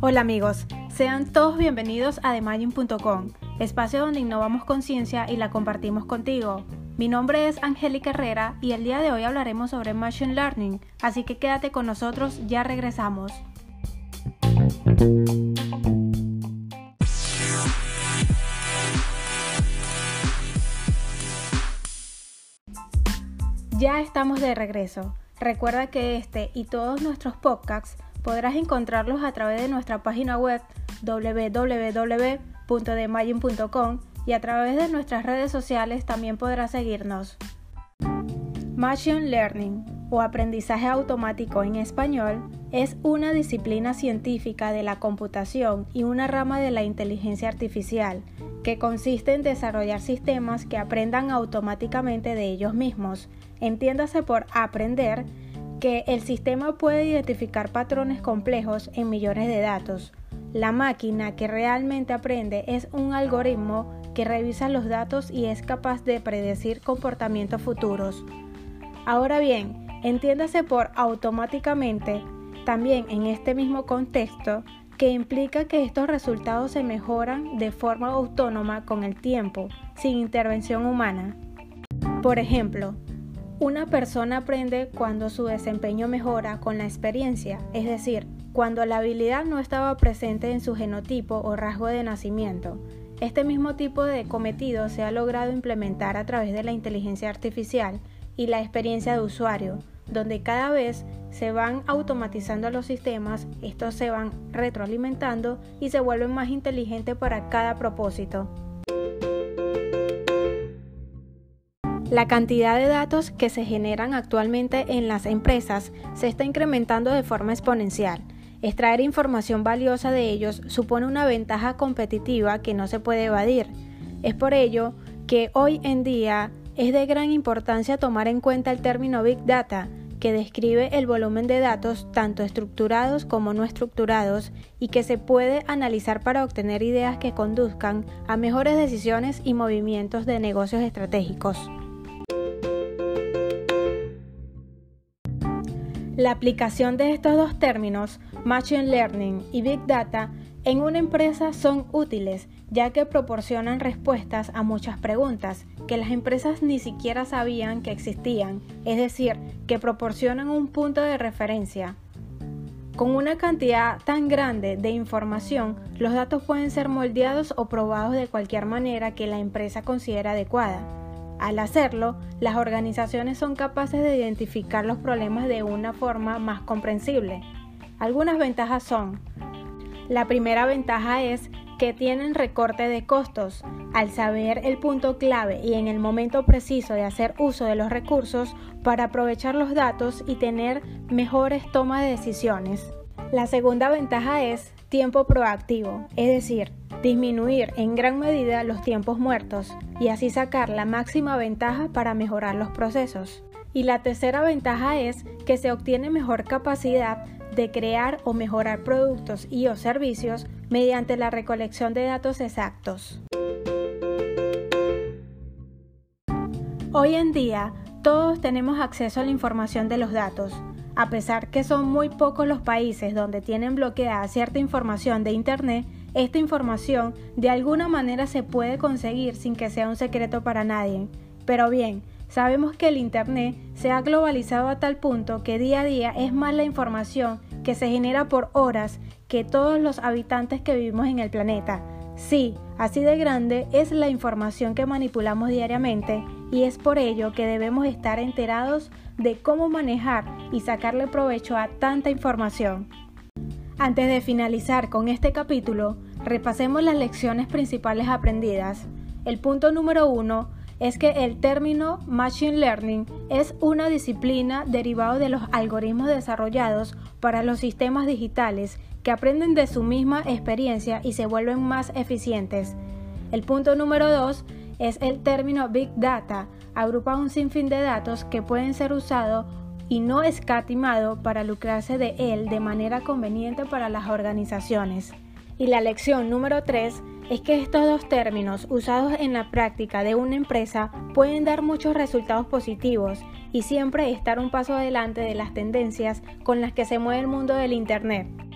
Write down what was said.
Hola amigos, sean todos bienvenidos a TheMagin.com, espacio donde innovamos conciencia y la compartimos contigo. Mi nombre es Angélica Herrera y el día de hoy hablaremos sobre Machine Learning, así que quédate con nosotros, ya regresamos. Ya estamos de regreso. Recuerda que este y todos nuestros podcasts podrás encontrarlos a través de nuestra página web www.demagin.com y a través de nuestras redes sociales también podrás seguirnos. Machine Learning o aprendizaje automático en español es una disciplina científica de la computación y una rama de la inteligencia artificial que consiste en desarrollar sistemas que aprendan automáticamente de ellos mismos Entiéndase por aprender que el sistema puede identificar patrones complejos en millones de datos. La máquina que realmente aprende es un algoritmo que revisa los datos y es capaz de predecir comportamientos futuros. Ahora bien, entiéndase por automáticamente, también en este mismo contexto, que implica que estos resultados se mejoran de forma autónoma con el tiempo, sin intervención humana. Por ejemplo, una persona aprende cuando su desempeño mejora con la experiencia, es decir, cuando la habilidad no estaba presente en su genotipo o rasgo de nacimiento. Este mismo tipo de cometido se ha logrado implementar a través de la inteligencia artificial y la experiencia de usuario, donde cada vez se van automatizando los sistemas, estos se van retroalimentando y se vuelven más inteligentes para cada propósito. La cantidad de datos que se generan actualmente en las empresas se está incrementando de forma exponencial. Extraer información valiosa de ellos supone una ventaja competitiva que no se puede evadir. Es por ello que hoy en día es de gran importancia tomar en cuenta el término Big Data, que describe el volumen de datos tanto estructurados como no estructurados y que se puede analizar para obtener ideas que conduzcan a mejores decisiones y movimientos de negocios estratégicos. La aplicación de estos dos términos, Machine Learning y Big Data, en una empresa son útiles ya que proporcionan respuestas a muchas preguntas que las empresas ni siquiera sabían que existían, es decir, que proporcionan un punto de referencia. Con una cantidad tan grande de información, los datos pueden ser moldeados o probados de cualquier manera que la empresa considera adecuada. Al hacerlo, las organizaciones son capaces de identificar los problemas de una forma más comprensible. Algunas ventajas son, la primera ventaja es que tienen recorte de costos. Al saber el punto clave y en el momento preciso de hacer uso de los recursos para aprovechar los datos y tener mejores tomas de decisiones. La segunda ventaja es tiempo proactivo, es decir, disminuir en gran medida los tiempos muertos y así sacar la máxima ventaja para mejorar los procesos. Y la tercera ventaja es que se obtiene mejor capacidad de crear o mejorar productos y o servicios mediante la recolección de datos exactos. Hoy en día, todos tenemos acceso a la información de los datos. A pesar que son muy pocos los países donde tienen bloqueada cierta información de Internet, esta información de alguna manera se puede conseguir sin que sea un secreto para nadie. Pero bien, sabemos que el Internet se ha globalizado a tal punto que día a día es más la información que se genera por horas que todos los habitantes que vivimos en el planeta. Sí, así de grande es la información que manipulamos diariamente y es por ello que debemos estar enterados de cómo manejar y sacarle provecho a tanta información. Antes de finalizar con este capítulo, repasemos las lecciones principales aprendidas. El punto número uno es que el término Machine Learning es una disciplina derivada de los algoritmos desarrollados para los sistemas digitales que aprenden de su misma experiencia y se vuelven más eficientes. El punto número dos es el término Big Data, agrupa un sinfín de datos que pueden ser usados y no escatimado para lucrarse de él de manera conveniente para las organizaciones. Y la lección número 3 es que estos dos términos usados en la práctica de una empresa pueden dar muchos resultados positivos y siempre estar un paso adelante de las tendencias con las que se mueve el mundo del Internet.